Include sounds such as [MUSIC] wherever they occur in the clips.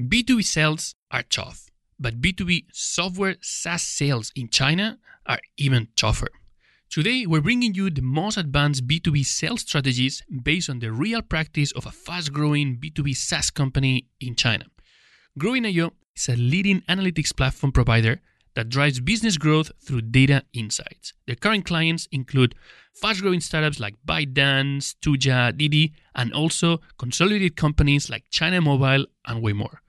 B2B sales are tough, but B2B software SaaS sales in China are even tougher. Today, we're bringing you the most advanced B2B sales strategies based on the real practice of a fast growing B2B SaaS company in China. Growing.io is a leading analytics platform provider that drives business growth through data insights. Their current clients include fast growing startups like ByteDance, Tujia, Didi, and also consolidated companies like China Mobile and way more.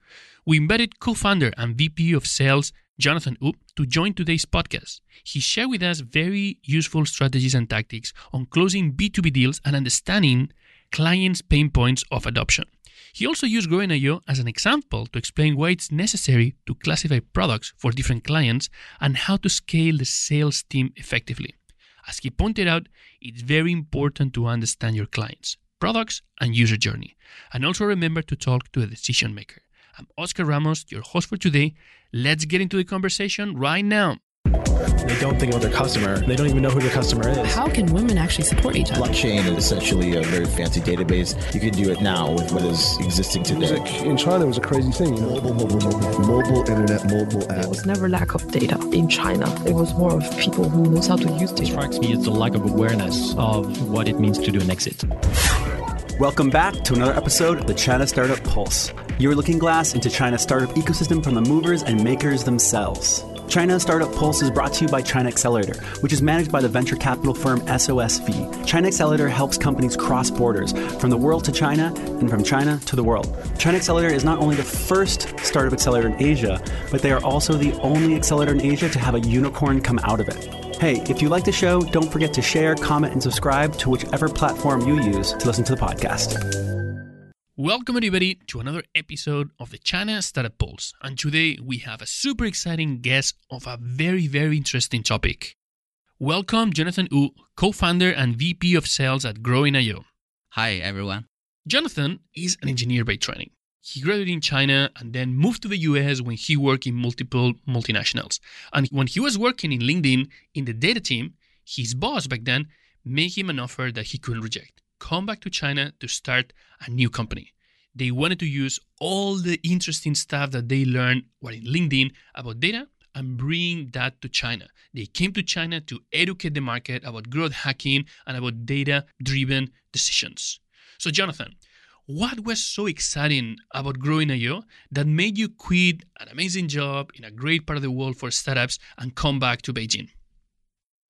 We invited co founder and VP of sales Jonathan Wu to join today's podcast. He shared with us very useful strategies and tactics on closing B2B deals and understanding clients' pain points of adoption. He also used Growing.io as an example to explain why it's necessary to classify products for different clients and how to scale the sales team effectively. As he pointed out, it's very important to understand your clients, products, and user journey. And also remember to talk to a decision maker. I'm Oscar Ramos, your host for today. Let's get into the conversation right now. They don't think about their customer. They don't even know who their customer is. How can women actually support each other? Blockchain is essentially a very fancy database. You can do it now with what is existing today. Music in China it was a crazy thing. You know? Mobile, mobile, mobile, mobile internet, mobile app. There was never lack of data in China. It was more of people who knows how to use What strikes me is the lack of awareness of what it means to do an exit. Welcome back to another episode of the China Startup Pulse, your looking glass into China's startup ecosystem from the movers and makers themselves. China Startup Pulse is brought to you by China Accelerator, which is managed by the venture capital firm SOSV. China Accelerator helps companies cross borders from the world to China and from China to the world. China Accelerator is not only the first startup accelerator in Asia, but they are also the only accelerator in Asia to have a unicorn come out of it. Hey, if you like the show, don't forget to share, comment, and subscribe to whichever platform you use to listen to the podcast. Welcome, everybody, to another episode of the China Startup Pulse. And today we have a super exciting guest of a very, very interesting topic. Welcome, Jonathan Wu, co founder and VP of sales at Growing.io. Hi, everyone. Jonathan is an engineer by training. He graduated in China and then moved to the US when he worked in multiple multinationals. And when he was working in LinkedIn in the data team, his boss back then made him an offer that he couldn't reject come back to China to start a new company. They wanted to use all the interesting stuff that they learned while in LinkedIn about data and bring that to China. They came to China to educate the market about growth hacking and about data driven decisions. So, Jonathan, what was so exciting about Growing.io that made you quit an amazing job in a great part of the world for startups and come back to Beijing?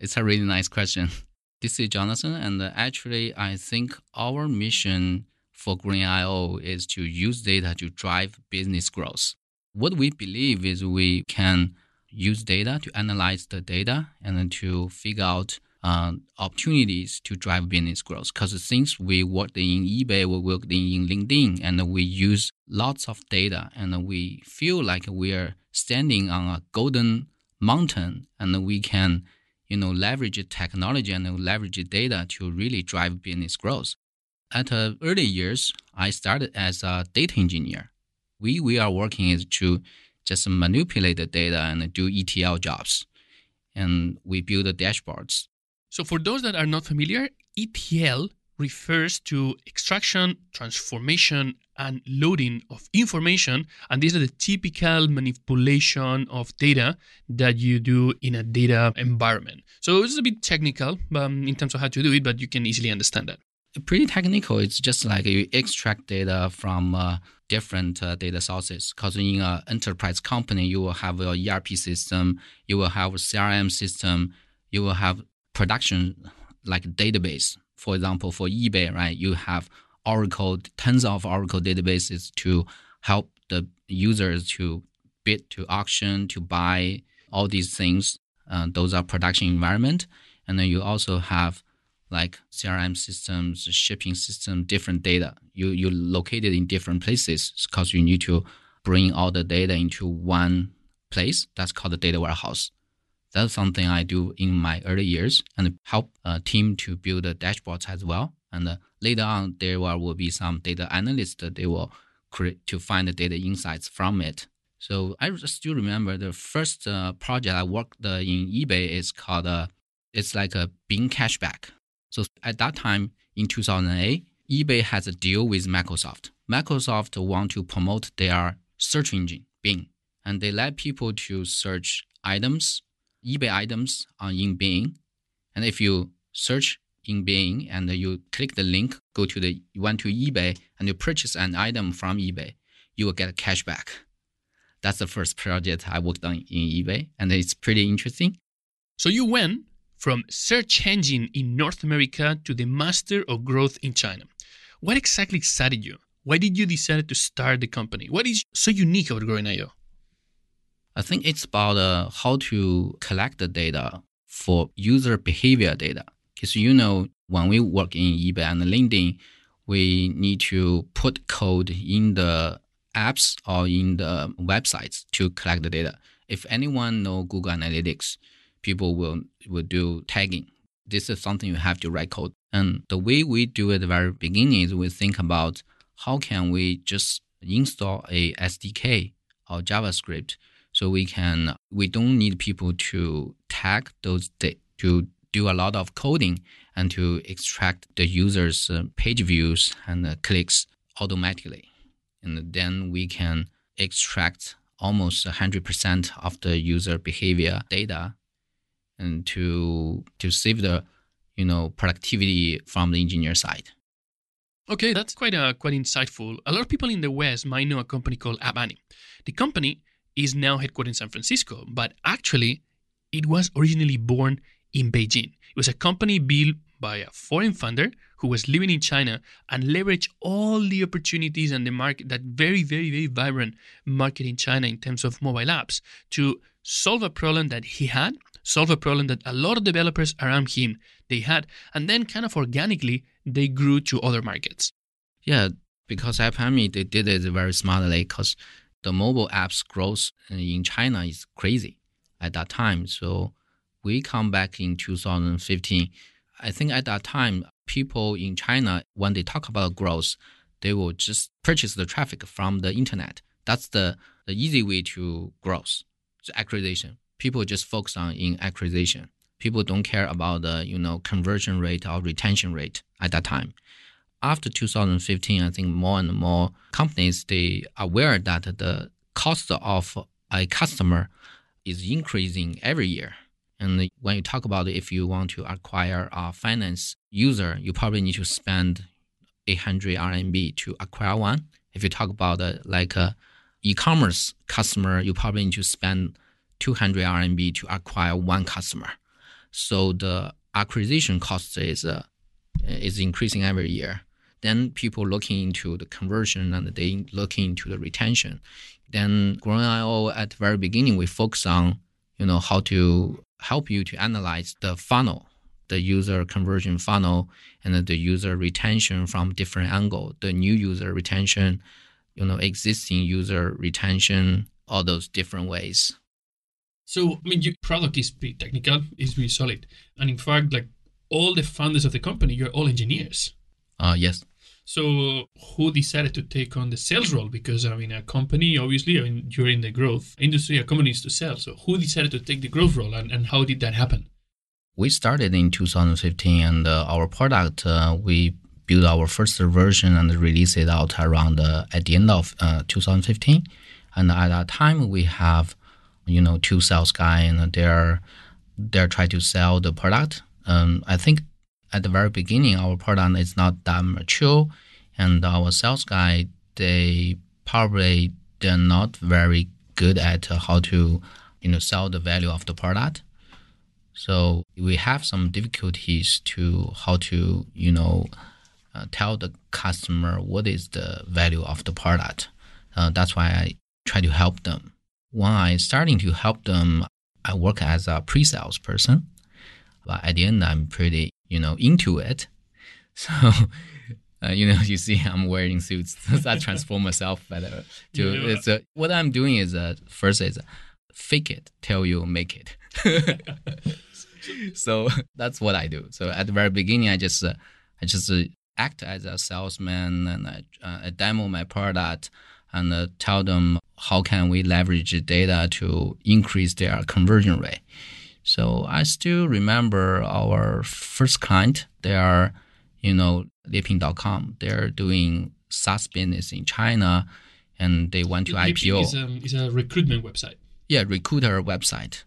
It's a really nice question. This is Jonathan, and uh, actually, I think our mission for Growing.io is to use data to drive business growth. What we believe is we can use data to analyze the data and then to figure out uh, opportunities to drive business growth. Because since we worked in eBay, we worked in LinkedIn, and we use lots of data, and we feel like we are standing on a golden mountain, and we can, you know, leverage technology and leverage data to really drive business growth. At uh, early years, I started as a data engineer. We we are working is to just manipulate the data and do ETL jobs, and we build the dashboards. So, for those that are not familiar, ETL refers to extraction, transformation, and loading of information. And these are the typical manipulation of data that you do in a data environment. So, it's a bit technical um, in terms of how to do it, but you can easily understand that. Pretty technical. It's just like you extract data from uh, different uh, data sources. Because in an enterprise company, you will have a ERP system, you will have a CRM system, you will have production like database. For example, for eBay, right, you have Oracle, tons of Oracle databases to help the users to bid, to auction, to buy all these things. Uh, those are production environment, and then you also have like CRM systems, shipping system, different data. You you located in different places because you need to bring all the data into one place. That's called the data warehouse. That's something I do in my early years and help a team to build dashboards as well. And uh, later on, there will, will be some data analysts that they will create to find the data insights from it. So I still remember the first uh, project I worked uh, in eBay is called uh, it's like a Bing cashback. So at that time in 2008, eBay has a deal with Microsoft. Microsoft want to promote their search engine, Bing, and they let people to search items, eBay items on in Bing. And if you search in Bing and you click the link, go to the you went to eBay and you purchase an item from eBay, you will get cash back. That's the first project I worked on in eBay, and it's pretty interesting. So you went from search engine in North America to the master of growth in China. What exactly excited you? Why did you decide to start the company? What is so unique about Growing.io? I think it's about uh, how to collect the data for user behavior data. Because you know, when we work in eBay and LinkedIn, we need to put code in the apps or in the websites to collect the data. If anyone know Google Analytics, people will will do tagging. This is something you have to write code. And the way we do it at the very beginning is we think about how can we just install a SDK or JavaScript so we can we don't need people to tag those to do a lot of coding and to extract the user's uh, page views and clicks automatically and then we can extract almost 100% of the user behavior data and to to save the you know productivity from the engineer side. Okay that's quite uh, quite insightful. A lot of people in the west might know a company called App Annie the company is now headquartered in san francisco but actually it was originally born in beijing. It was a company built by a foreign funder who was living in China and leveraged all the opportunities and the market, that very, very, very vibrant market in China in terms of mobile apps to solve a problem that he had, solve a problem that a lot of developers around him they had, and then kind of organically they grew to other markets. Yeah, because App Annie they did it very smartly because the mobile apps growth in China is crazy at that time. So we come back in 2015 I think at that time, people in China, when they talk about growth, they will just purchase the traffic from the internet. That's the, the easy way to growth, it's acquisition. People just focus on in acquisition. People don't care about the you know conversion rate or retention rate at that time. After 2015, I think more and more companies they are aware that the cost of a customer is increasing every year and when you talk about if you want to acquire a finance user, you probably need to spend 800 RMB to acquire one. If you talk about uh, like a e-commerce customer, you probably need to spend 200 RMB to acquire one customer. So the acquisition cost is uh, is increasing every year. Then people looking into the conversion and they looking into the retention. Then growing IO at the very beginning, we focus on you know how to help you to analyze the funnel, the user conversion funnel, and the user retention from different angle, the new user retention, you know, existing user retention, all those different ways. So, I mean, your product is pretty technical, is really solid, and in fact, like all the founders of the company, you're all engineers. Uh, yes. So, who decided to take on the sales role? Because I mean, a company, obviously, I mean, you're the growth industry. A company needs to sell. So, who decided to take the growth role, and, and how did that happen? We started in 2015, and uh, our product uh, we built our first version and released it out around uh, at the end of uh, 2015. And at that time, we have, you know, two sales guy, and they're they're trying to sell the product. Um, I think at the very beginning, our product is not that mature, and our sales guy they probably they're not very good at how to you know sell the value of the product. So we have some difficulties to how to you know uh, tell the customer what is the value of the product. Uh, that's why I try to help them. When I starting to help them, I work as a pre-sales person, but at the end I'm pretty you know, into it. [LAUGHS] So, uh, you know, [LAUGHS] you see, I'm wearing suits. [LAUGHS] I transform myself better. To yeah. it's a, what I'm doing is uh, first is uh, fake it till you make it. so that's what I do. So at the very beginning, I just uh, I just uh, act as a salesman and I, uh, I demo my product and uh, tell them how can we leverage data to increase their conversion rate. So I still remember our first client. They are, you know, Liepin.com. They're doing SaaS business in China, and they want to Liepin IPO. Is a, is a recruitment website. yeah, recruiter website.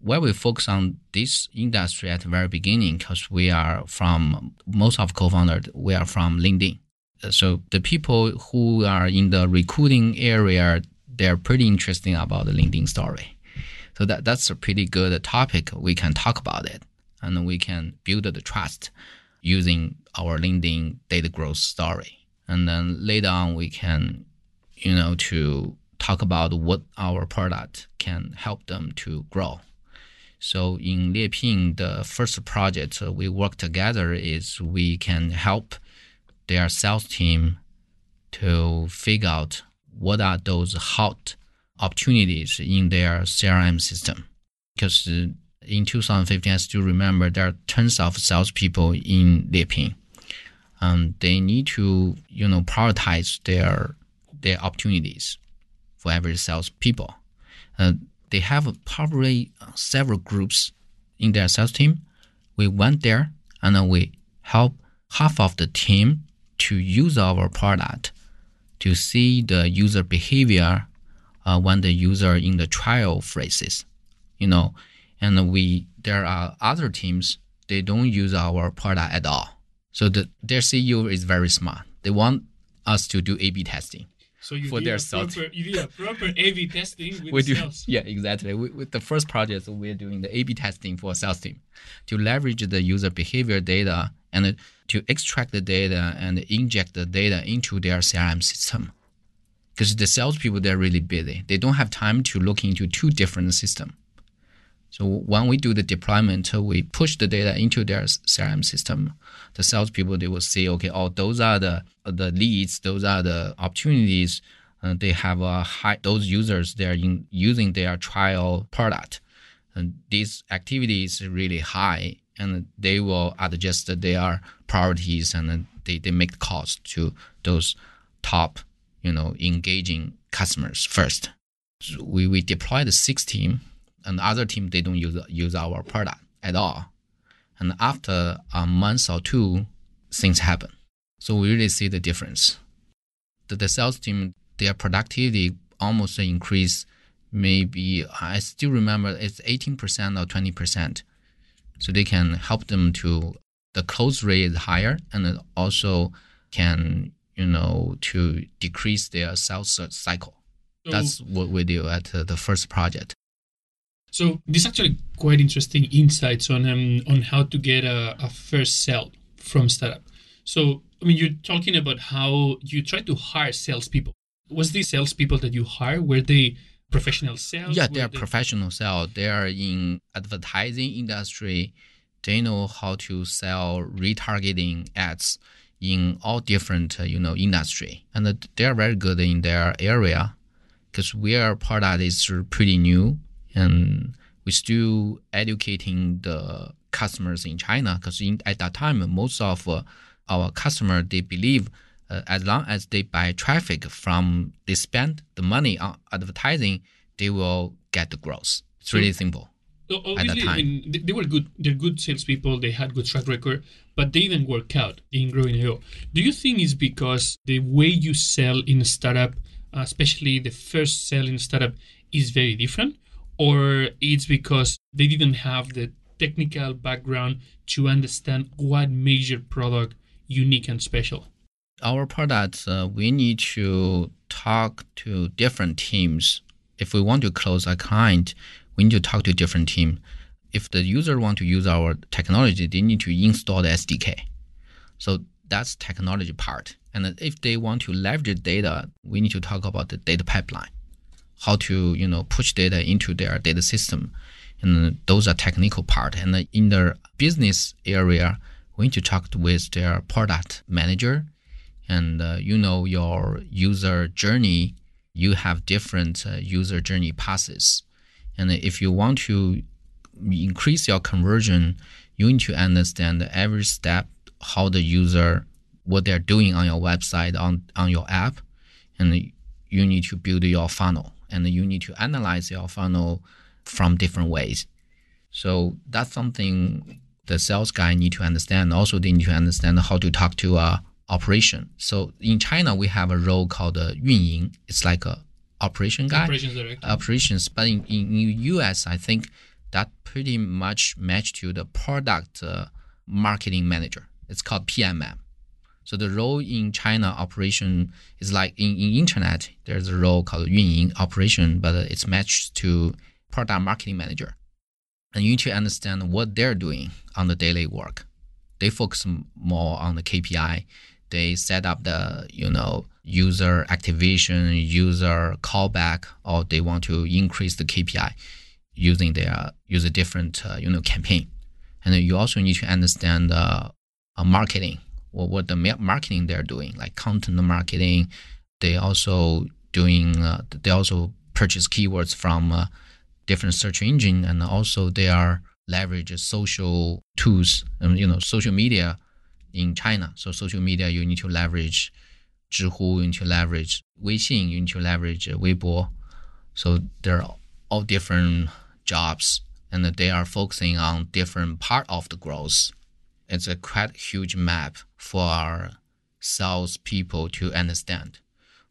Where we focus on this industry at the very beginning because we are from most of co-founders we are from LinkedIn. So the people who are in the recruiting area, they're pretty interesting about the LinkedIn story. So that that's a pretty good topic. We can talk about it and we can build the trust using our LinkedIn data growth story. And then later on we can you know, to talk about what our product can help them to grow. So in Liepin, the first project we work together is we can help their sales team to figure out what are those hot opportunities in their CRM system. Because in 2015, I still remember there are tons of salespeople in Liepin. Um, they need to, you know, prioritize their their opportunities for every salespeople. Uh, they have probably several groups in their sales team. We went there and we help half of the team to use our product to see the user behavior uh, when the user in the trial phrases, you know, and we there are other teams they don't use our product at all. So the, their CEO is very smart. They want us to do A/B testing So you For their proper, you did a proper A/B testing with we do, sales. yeah, exactly. We, with the first project, we're doing the A/B testing for sales team to leverage the user behavior data and to extract the data and inject the data into their CRM system. Because the salespeople they're really busy, they don't have time to look into two different systems. So when we do the deployment, we push the data into their CRM system. The salespeople they will see, okay, oh, those are the the leads, those are the opportunities. Uh, they have a high those users they are in, using their trial product, and these activities really high, and they will adjust their priorities and they they make calls to those top, you know, engaging customers first. So we we deploy the six team and the other team they don't use use our product at all. And after a month or two, things happen. So we really see the difference. The, the sales team, their productivity almost increase. Maybe I still remember it's eighteen percent or twenty percent. So they can help them to the close rate is higher, and also can you know to decrease their sales cycle. So- That's what we do at uh, the first project. So this is actually quite interesting insights on um, on how to get a, a first sale from startup. So I mean, you're talking about how you try to hire salespeople. Was these salespeople that you hire were they professional sales? Yeah, they are they- professional sales. They are in advertising industry. They know how to sell retargeting ads in all different uh, you know industry, and uh, they are very good in their area because we our product is pretty new. And we still educating the customers in China because at that time most of uh, our customer they believe uh, as long as they buy traffic from they spend the money on advertising they will get the growth. It's really simple. So that obviously, I mean, they, they were good. They're good salespeople. They had good track record, but they didn't work out in growing IO. Do you think it's because the way you sell in a startup, uh, especially the first sell in a startup, is very different, or it's because they didn't have the technical background to understand what made your product unique and special? our products, uh, we need to talk to different teams. If we want to close a client, we need to talk to a different team. If the user want to use our technology, they need to install the SDK. So that's technology part. And if they want to leverage data, we need to talk about the data pipeline, how to you know push data into their data system, and those are technical part. And in the business area, we need to talk with their product manager, and uh, you know your user journey. You have different uh, user journey passes, and if you want to increase your conversion, you need to understand every step how the user what they're doing on your website on on your app and you need to build your funnel and you need to analyze your funnel from different ways so that's something the sales guy need to understand also they need to understand how to talk to a operation. So in China, we have a role called uh, 运营. It's like a operation guy, Operations director. operations. But in, in, in US, I think that pretty much match to the product uh, marketing manager. It's called PMM. So the role in China operation is like in, in internet, there's a role called 运营 operation, but uh, it's matched to product marketing manager. And you need to understand what they're doing on the daily work. They focus more on the KPI. They set up the, you know, user activation, user callback, or they want to increase the KPI using their use a different, uh, you know, campaign. And you also need to understand uh, marketing or what the marketing they're doing, like content marketing. They also doing. Uh, they also purchase keywords from uh, different search engine, and also they are leverage social tools. Um, you know, social media in China. So social media, you need to leverage Zhihu, you need to leverage Weixin, you need to leverage uh, Weibo. So there are all different jobs and they are focusing on different part of the growth. It's a quite huge map for our sales people to understand.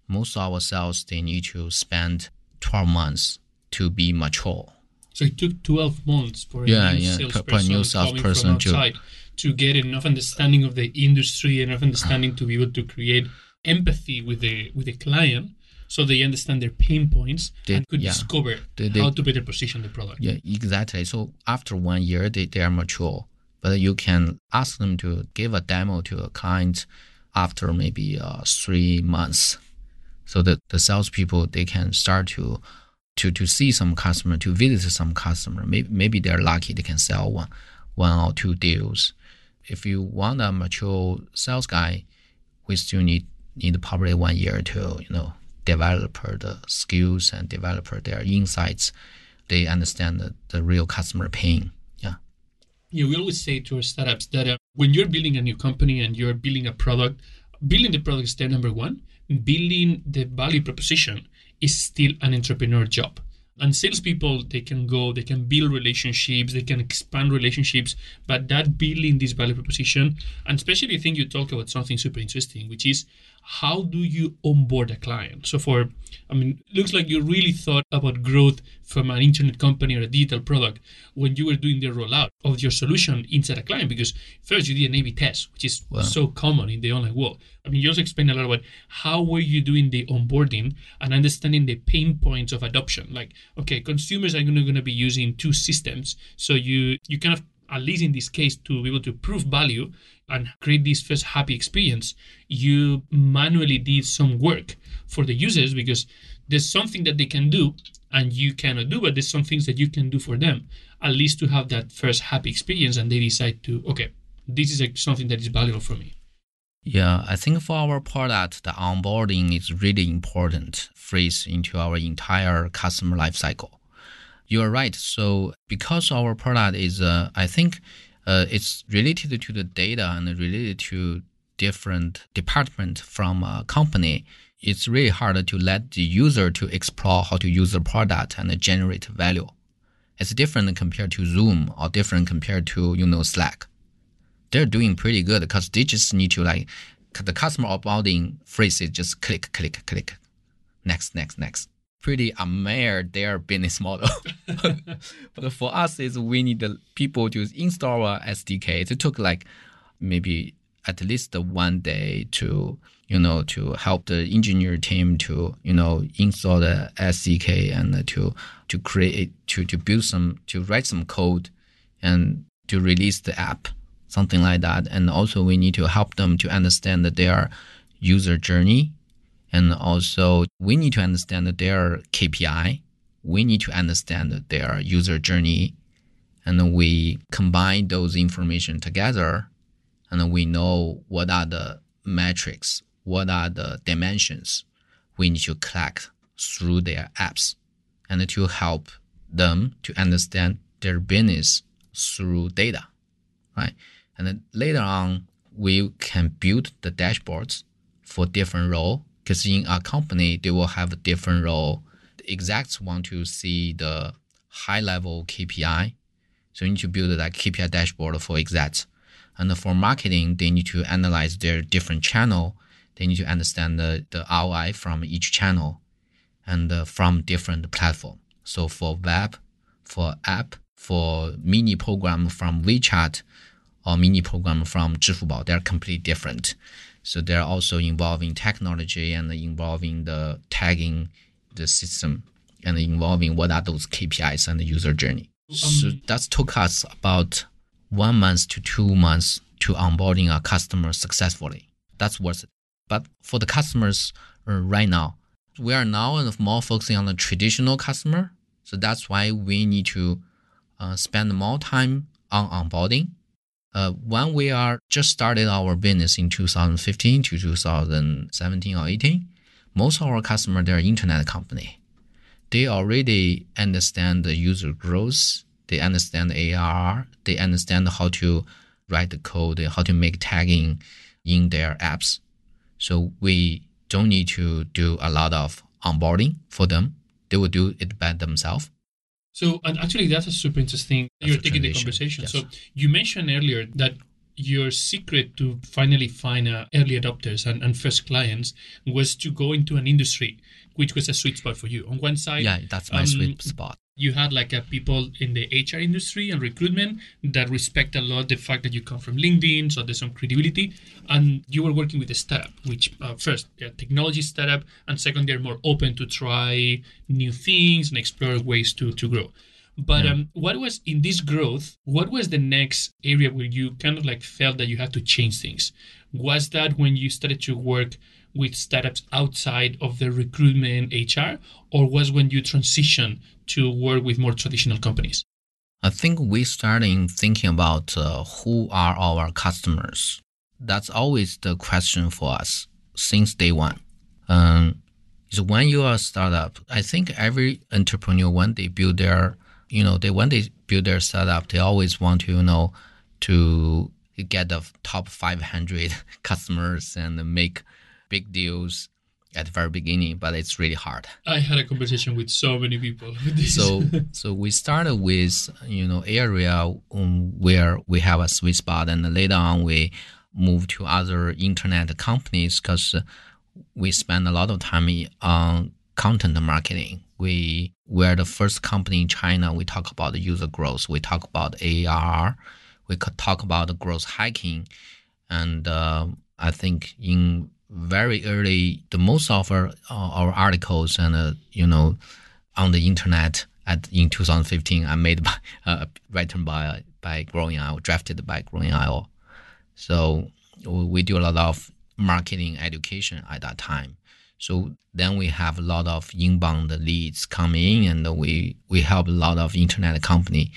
Most of our sales, they need to spend 12 months to be mature. So it took 12 months for a yeah, new yeah, salesperson, per, per new salesperson to outside to get enough understanding of the industry, enough understanding to be able to create empathy with the with the client, so they understand their pain points They- and could yeah. discover They- they- how to better position the product. Yeah, exactly. So after one year, they, they are mature, but you can ask them to give a demo to a client after maybe uh, three months, so that the salespeople they can start to to to see some customer, to visit some customer. Maybe maybe they're lucky they can sell one one or two deals. If you want a mature sales guy, we still need need probably one year to you know develop the skills and develop their insights they understand the, the real customer pain. Yeah. Yeah, we always say to our startups that uh, when you're building a new company and you're building a product, building the product is step number one. Building the value proposition is still an entrepreneur job. And salespeople, they can go, they can build relationships, they can expand relationships, but that building this value proposition, and especially I think you talk about something super interesting, which is how do you onboard a client? So for, I mean, looks like you really thought about growth from an internet company or a digital product when you were doing the rollout of your solution inside a client, because first you did an A/B test, which is so common in the online world. I mean, you also explained a lot about how were you doing the onboarding and understanding the pain points of adoption. Like, okay, consumers are going to be using two systems, so you you kind of at least in this case, to be able to prove value and create this first happy experience, you manually did some work for the users because there's something that they can do and you cannot do, but there's some things that you can do for them, at least to have that first happy experience and they decide to, okay, this is like something that is valuable for me. Yeah, I think for our product, the onboarding is really important phrase into our entire customer life cycle. You are right. So because our product is, uh, I think, uh, it's related to the data and related to different department from a company. It's really hard to let the user to explore how to use the product and generate value. It's different compared to Zoom or different compared to you know Slack they're doing pretty good because they just need to like the customer onboarding phrase is just click, click, click, next, next, next. Pretty admire their business model. [LAUGHS] but for us, is we need the people to install our SDK. It took like maybe at least one day to you know to help the engineer team to you know install the SDK and to to create to to build some to write some code and to release the app something like that. And also we need to help them to understand that their user journey. And also we need to understand their KPI. We need to understand their user journey. And we combine those information together and we know what are the metrics, what are the dimensions we need to collect through their apps and to help them to understand their business through data, right? And then later on, we can build the dashboards for different role because in a company, they will have a different role. The execs want to see the high level KPI. So you need to build that KPI dashboard for execs. And for marketing, they need to analyze their different channel. They need to understand the, the ROI from each channel and uh, from different platform. So for web, for app, for mini program from WeChat or mini program from Zhifubao, they're completely different. So they're also involving technology and involving the tagging the system and involving what are those KPIs and the user journey. so that took us about one month to two months to onboarding a customer successfully. That's worth it. But for the customers uh, right now, we are now more focusing on the traditional customer. So that's why we need to uh, spend more time on onboarding. Uh, when we are just started our business in 2015 to 2017 or 18, most of our customers they're internet company. They already understand the user growth. They understand the ARR. They understand how to write the code, how to make tagging in their apps. So we don't need to do a lot of onboarding for them. They will do it by themselves. So, and actually, that's a super interesting. That's you're taking the conversation. yes. So, you mentioned earlier that your secret to finally find uh, early adopters and, and first clients was to go into an industry which was a sweet spot for you. On one side, Yeah, that's my um, sweet spot. You had like a people in the HR industry and recruitment that respect a lot the fact that you come from LinkedIn, so there's some credibility, and you were working with a startup, which uh, first they're a technology startup, and second they're more open to try new things and explore ways to to grow. But um, what was in this growth? What was the next area where you kind of like felt that you had to change things? Was that when you started to work with startups outside of the recruitment HR, or was when you transition to work with more traditional companies? I think we starting thinking about uh, who are our customers. That's always the question for us since day one. Um, is when you are a startup, I think every entrepreneur when they build their, you know, they when they build their startup, they always want to, you know, to get the top 500 [LAUGHS] customers and make big deals at the very beginning, but it's really hard. I had a conversation with so many people. with this. so [LAUGHS] so we started with you know area um, where we have a sweet spot and later on we moved to other internet companies because we spend a lot of time on content marketing we we're the first company in china we talk about the user growth we talk about ARR we could talk about the growth hacking and uh, i think in very early the most of our, our articles and uh, you know on the internet at in 2015 I made by [LAUGHS] uh, written by by Growing IO, drafted by Growing IO. So we do a lot of marketing education at that time. So then we have a lot of inbound leads coming in, and we we help a lot of internet company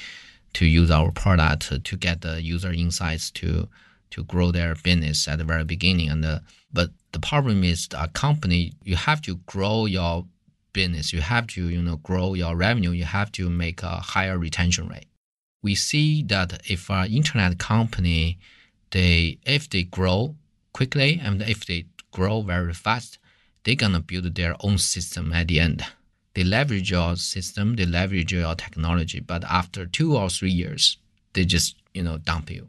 to use our product to get the user insights to to grow their business at the very beginning. And uh, but the problem is a company you have to grow your business, you have to you know grow your revenue, you have to make a higher retention rate. We see that if an internet company, they if they grow quickly and if they grow very fast, they're gonna build their own system at the end. They leverage your system, they leverage your technology, but after two or three years, they just you know dump you.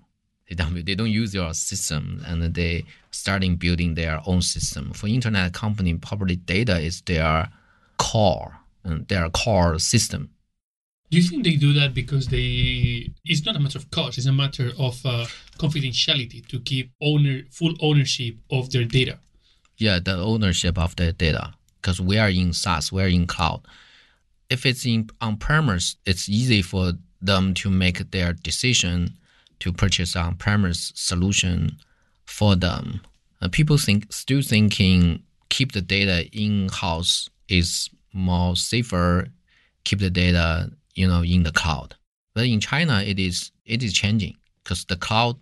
They you. They don't use your system, and they starting building their own system. For internet company, probably data is their core, and their core system. Do you think they do that because they? It's not a matter of cost; it's a matter of uh, confidentiality to keep owner full ownership of their data. Yeah, the ownership of the data, because we are in SaaS, we are in cloud. If it's in on premise, it's easy for them to make their decision to purchase on premise solution for them. Uh, people think still thinking keep the data in house is more safer. Keep the data you know in the cloud. But in China, it is it is changing because the cloud.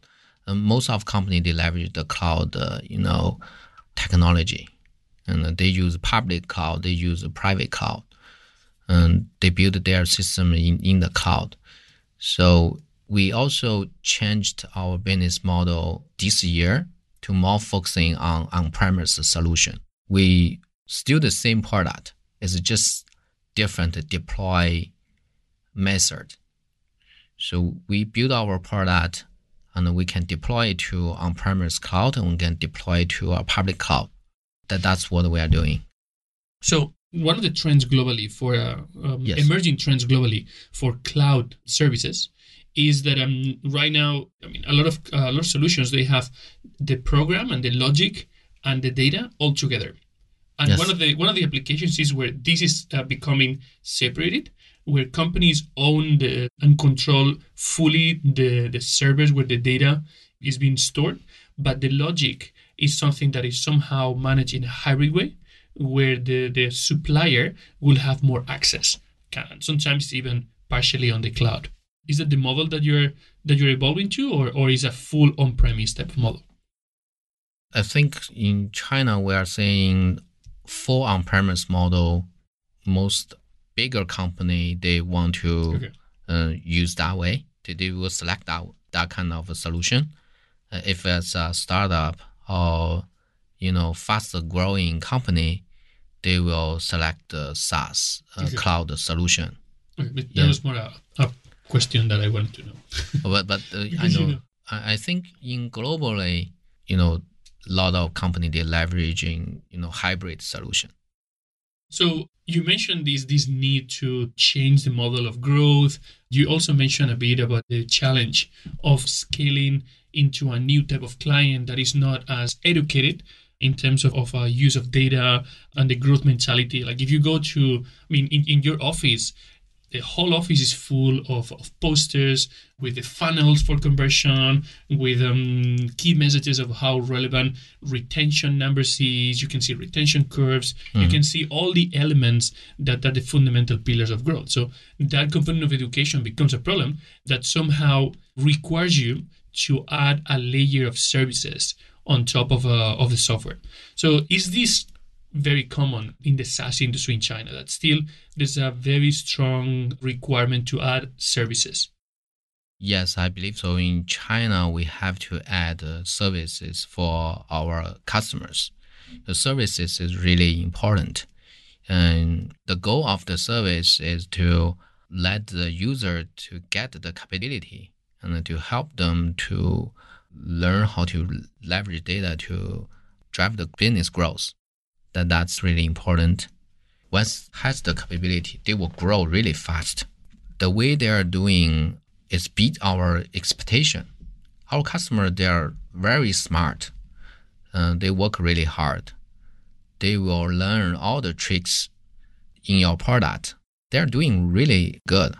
Uh, most of company they leverage the cloud. Uh, you know technology, and they use public cloud. They use private cloud, and they build their system in in the cloud. So we also changed our business model this year to more focusing on on-premise solution. We still the same product. It's just different deploy method. So we build our product and we can deploy it to on-premise cloud, and we can deploy it to a public cloud. That that's what we are doing. So one of the trends globally for uh, um, Yes. emerging trends globally for cloud services is that um, right now, I mean, a lot of uh, a lot of solutions they have the program and the logic and the data all together. And Yes. one of the one of the applications is where this is uh, becoming separated, where companies own the, and control fully the the servers where the data is being stored, but the logic is something that is somehow managed in a hybrid way, where the the supplier will have more access, can sometimes even partially on the cloud. Is that the model that you're that you're evolving to, or or is a full on-premise type of model? I think in China we are seeing full on-premise model. Most bigger company they want to Okay. uh, use that way. They, they will select that that kind of a solution. Uh, if it's a startup or you know faster growing company, they will select the SaaS uh, Okay. cloud solution. Okay, that Yeah. was more a, a question that I want to know. [LAUGHS] but but uh, I Because you know, know- I, I think in globally, you know, a lot of company they're leveraging you know hybrid solution. So you mentioned this this need to change the model of growth. You also mentioned a bit about the challenge of scaling into a new type of client that is not as educated in terms of, of uh, use of data and the growth mentality. Like if you go to, I mean, in, in your office, the whole office is full of, of posters with the funnels for conversion, with um, key messages of how relevant retention numbers is. You can see retention curves. You can see all the elements that are the fundamental pillars of growth. So that component of education becomes a problem that somehow requires you to add a layer of services on top of, uh, of the software. So is this very common in the SaaS industry in China that still there's a very strong requirement to add services. Yes, I believe so. In China, we have to add uh, services for our customers. The services is really important. And the goal of the service is to let the user to get the capability and to help them to learn how to leverage data to drive the business growth. That that's really important. Once has the capability, they will grow really fast. The way they are doing is beat our expectation. Our customer they are very smart. Uh, they work really hard. They will learn all the tricks in your product. They're doing really good.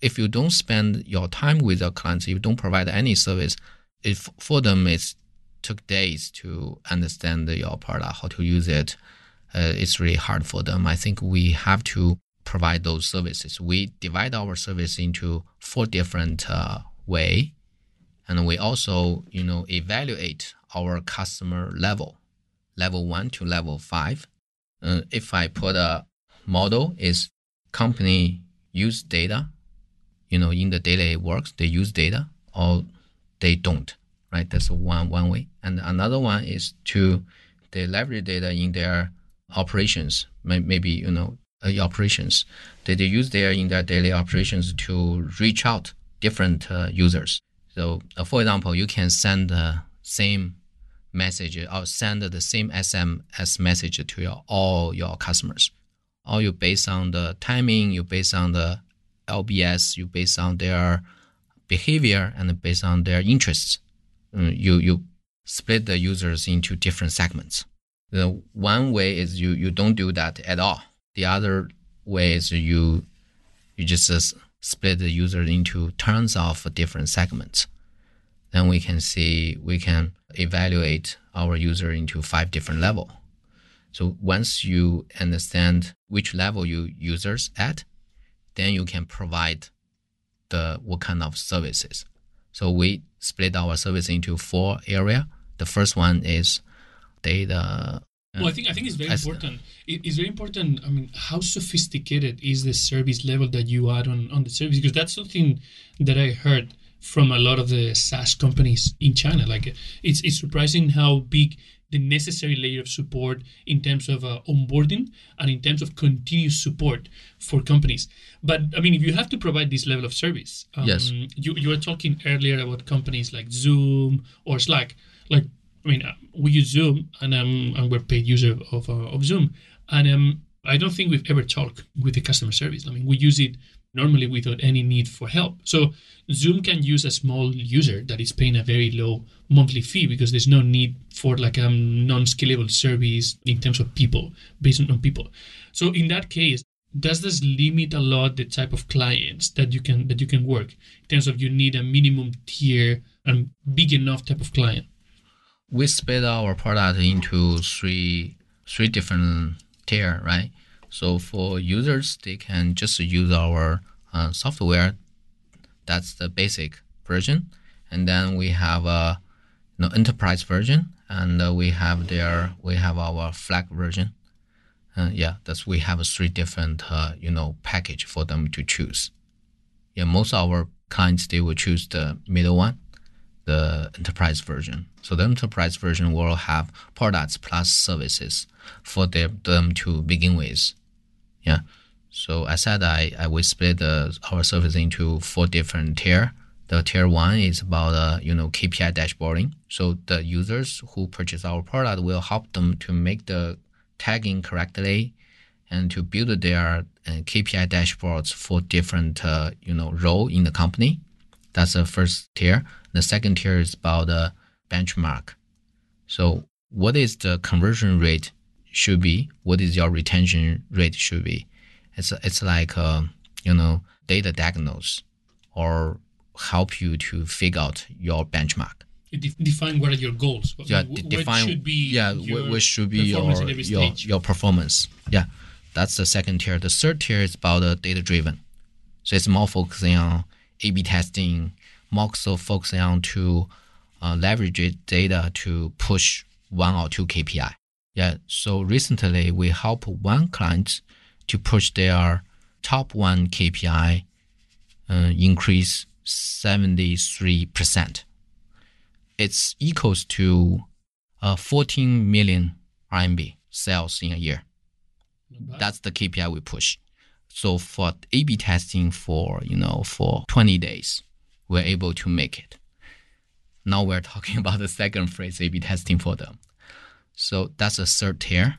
If you don't spend your time with your clients, you don't provide any service, if for them it took days to understand your product, how to use it, uh, it's really hard for them. I think we have to provide those services. We divide our service into four different uh, way, and we also, you know, evaluate our customer level, level one to level five. Uh, if I put a model is company use data, you know, in the daily works they use data or they don't, right? That's one one way, and another one is to they leverage data in their operations, maybe you know uh, operations. They, they use there in their daily operations to reach out different uh, users. So, uh, for example, you can send the same message or send the same SMS message to your all your customers. All you based on the timing, you based on the LBS, you based on their behavior and based on their interests. Uh, you you split the users into different segments. The one way is you you don't do that at all. The other way is you you just uh, split the user into tons of different segments. Then we can see we can evaluate our user into five different level. So once you understand which level you users at, then you can provide the what kind of services. So we split our service into four area. The first one is data. Uh, well, I think I think it's very As- important. It, it's very important. I mean, how sophisticated is the service level that you add on on the service? Because that's something that I heard from a lot of the SaaS companies in China. Like, it's it's surprising how big the necessary layer of support in terms of uh, onboarding and in terms of continuous support for companies. But I mean, if you have to provide this level of service, um, Yes. you you were talking earlier about companies like Zoom or Slack. Like, I mean, uh, we use Zoom, and um, and we're paid user of uh, of Zoom, and um, I don't think we've ever talked with the customer service. I mean, we use it normally without any need for help. So Zoom can use a small user that is paying a very low monthly fee because there's no need for like a non-scalable service in terms of people based on people. So in that case, does this limit a lot the type of clients that you can that you can work in terms of you need a minimum tier and big enough type of client? we split our product into three three different tier, right? So for users, they can just use our uh, software. That's the basic version, and then we have a you know, enterprise version, and uh, we have their we have our flag version. Uh, yeah, that's we have three different uh, you know package for them to choose. Yeah, most of our clients they will choose the middle one the enterprise version. So the enterprise version will have products plus services for them to begin with. Yeah. So I said I, I will split the, our service into four different tier. The tier one is about uh, you know KPI dashboarding. So the users who purchase our product will help them to make the tagging correctly and to build their uh, KPI dashboards for different uh, you know role in the company. That's the first tier. The second tier is about the benchmark. So what is the conversion rate should be? What is your retention rate should be? It's it's like uh, you know data diagnose or help you to figure out your benchmark. De- define what are your goals. What- Yeah, what define. should be yeah, your what, should be your your your performance. Yeah, that's the second tier. The third tier is about the data driven. So it's more focusing on A/B testing, more so focusing on to uh, leverage data to push one or two KPI. Yeah. So recently we help one client to push their top one KPI uh, increase seventy three percent. It's equals to uh, 14 million RMB sales in a year. That's the KPI we push. So for A/B testing for you know for 20 days, we're able to make it. Now we're [LAUGHS] talking about the second phase A/B testing for them. So that's the third tier,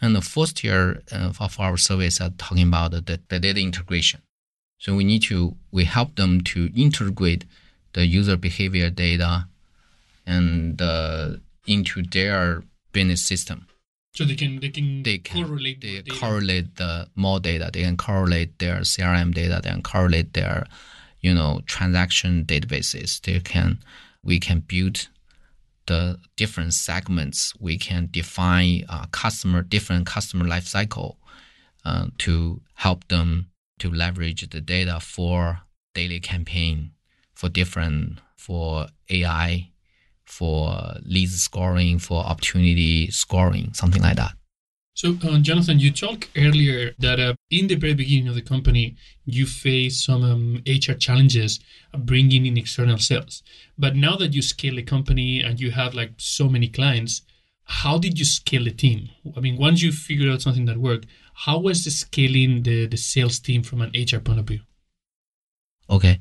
and the fourth tier uh, of our service are talking about the, the data integration. So we need to we help them to integrate the user behavior data and uh, into their business system so they can they can, they can correlate they correlate the more data. They can correlate their CRM data. They can correlate their, you know, transaction databases. They can we can build the different segments. We can define uh, customer different customer life cycle uh, to help them to leverage the data for daily campaign, for different for AI, for leads scoring, for opportunity scoring, something like that. So, uh, Jonathan, you talked earlier that uh, in the very beginning of the company, you faced some um, HR challenges bringing in external sales. But now that you scale the company and you have like so many clients, how did you scale the team? I mean, once you figured out something that worked, how was the scaling the, the sales team from an HR point of view? Okay,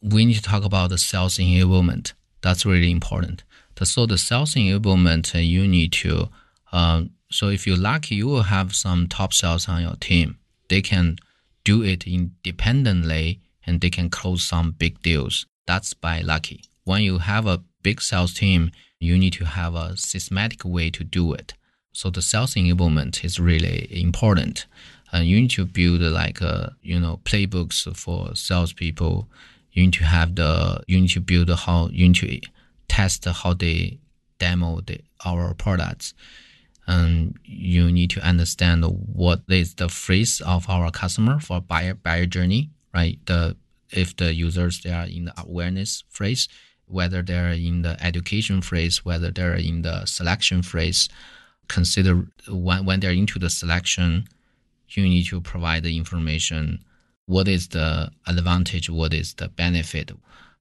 we need to talk about the sales enablement. That's really important. So the sales enablement, uh, you need to. Um, so if you're lucky, you will have some top sales on your team. They can do it independently and they can close some big deals. That's by lucky. When you have a big sales team, you need to have a systematic way to do it. So the sales enablement is really important. Uh, you need to build like uh, you know playbooks for salespeople. You need to have the you need to build how you need to test how they demo the, our products. And you need to understand what is the phrase of our customer for buyer buyer journey, right? The if the users they are in the awareness phrase, whether they're in the education phrase, whether they're in the selection phrase, consider when, when they're into the selection, you need to provide the information. What is the advantage? What is the benefit?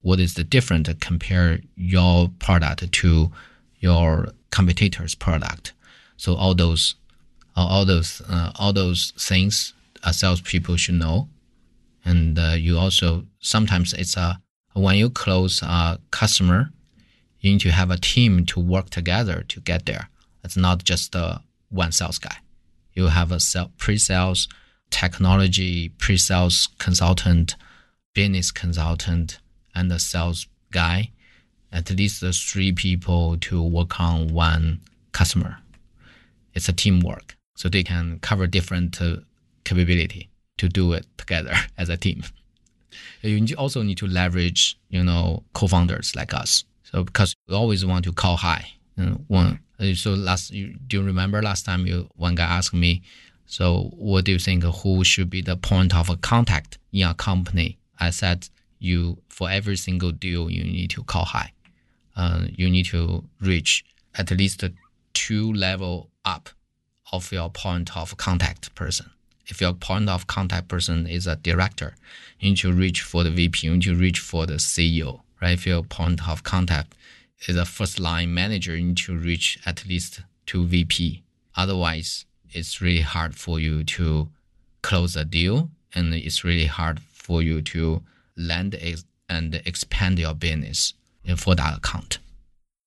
What is the different compare your product to your competitor's product. So all those, all those, uh, all those things a salespeople should know. And uh, you also sometimes it's a when you close a customer, you need to have a team to work together to get there. It's not just uh, one sales guy. You have a pre-sales, technology, pre-sales consultant, business consultant, and a sales guy. At least three people to work on one customer. It's a teamwork, so they can cover different uh, capability to do it together [LAUGHS] as a team. You also need to leverage, you know, co-founders like us. So because we always want to call high. You know, one, so last, you, do you remember last time you one guy asked me, so what do you think? Who should be the point of contact in a company? I said, you for every single deal you need to call high. Uh, you need to reach at least two level up of your point of contact person if your point of contact person is a director, you need to reach for the VP, you need to reach for the CEO, right? If your point of contact is a first line manager, you need to reach at least to VP. Otherwise, it's really hard for you to close a deal and it's really hard for you to land and expand your business for that account.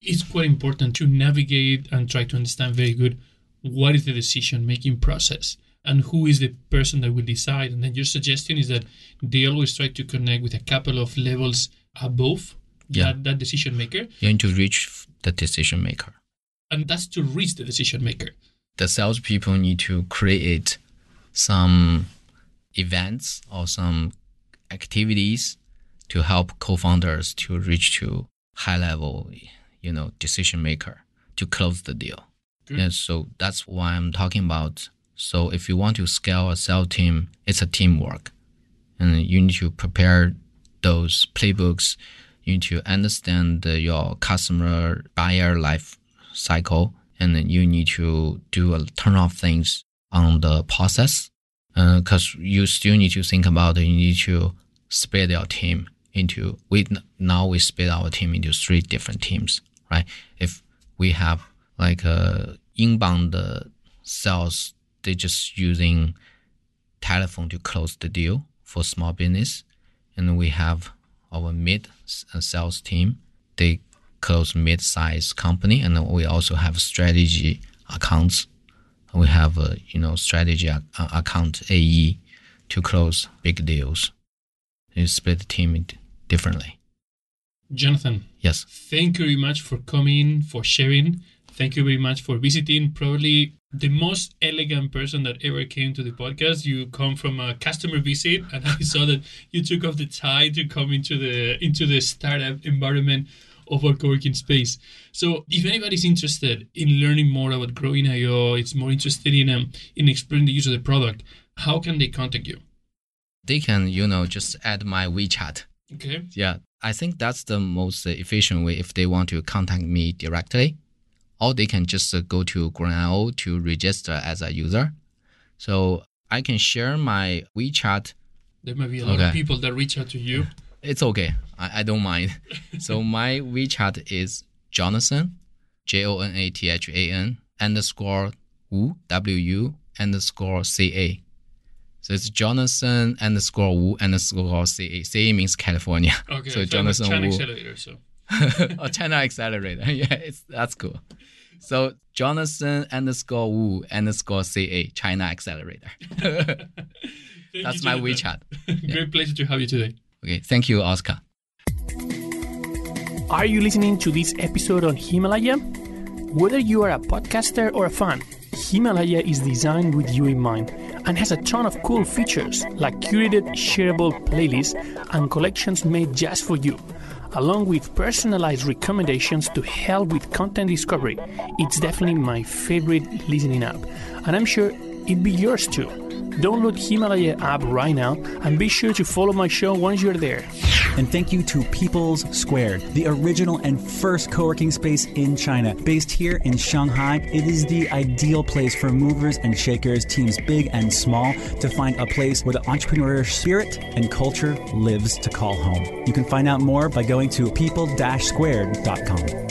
It's quite important to navigate and try to understand very good what is the decision making process and who is the person that will decide. And then your suggestion is that they always try to connect with a couple of levels above Yeah. that, that decision maker. You need to reach the decision maker. And that's to reach the decision maker. the salespeople need to create some events or some activities to help co-founders to reach to high level, you know, decision maker to close the deal. Good. And so that's why I'm talking about. So if you want to scale a sales team, it's a teamwork, and you need to prepare those playbooks. You need to understand your customer buyer life cycle, and then you need to do a ton of things on the process. Uh, because you still need to think about. You need to split your team into we now we split our team into three different teams, right? If we have like a inbound uh, sales, they just using telephone to close the deal for small business, and we have our mid uh, sales team. They close mid-size company, and we also have strategy accounts. We have a you know strategy uh, account AE to close big deals. You split the team differently. Jonathan, Yes. thank you very much for coming, for sharing. Thank you very much for visiting. Probably the most elegant person that ever came to the podcast. You come from a customer visit, and I saw that you took off the tie to come into the into the startup environment of our co-working space. So, if anybody's interested in learning more about Growing.io, it's more interested in um, in exploring the use of the product. How can they contact you? They can you know just add my WeChat. Okay. Yeah, I think that's the most efficient way if they want to contact me directly. Or they can just uh, go to Ground to register as a user. So I can share my WeChat. There might be a lot of people that reach out to you. It's okay. I, I don't mind. [LAUGHS] so my WeChat is Jonathan, J O N A T H A N underscore Wu, W U underscore C A. So it's Jonathan underscore Wu underscore C A. C A means California. [LAUGHS] Okay. So I'm Jonathan China Wu. accelerator, so. [LAUGHS] oh, China Accelerator. [LAUGHS] Yeah, it's that's cool. So Jonathan underscore Wu underscore CA China Accelerator. That's you, my Jonathan. WeChat. Great pleasure to have you today. Okay, thank you, Oscar. Are you listening to this episode on Himalaya? Whether you are a podcaster or a fan, Himalaya is designed with you in mind and has a ton of cool features like curated, shareable playlists and collections made just for you, along with personalized recommendations to help with content discovery. It's definitely my favorite listening app, and I'm sure it'd be yours too. Download Himalaya app right now and be sure to follow my show once you're there. And thank you to People's Squared, the original and first co working space in China. Based here in Shanghai, it is the ideal place for movers and shakers, teams big and small, to find a place where the entrepreneurial spirit and culture lives to call home. You can find out more by going to people squared.com.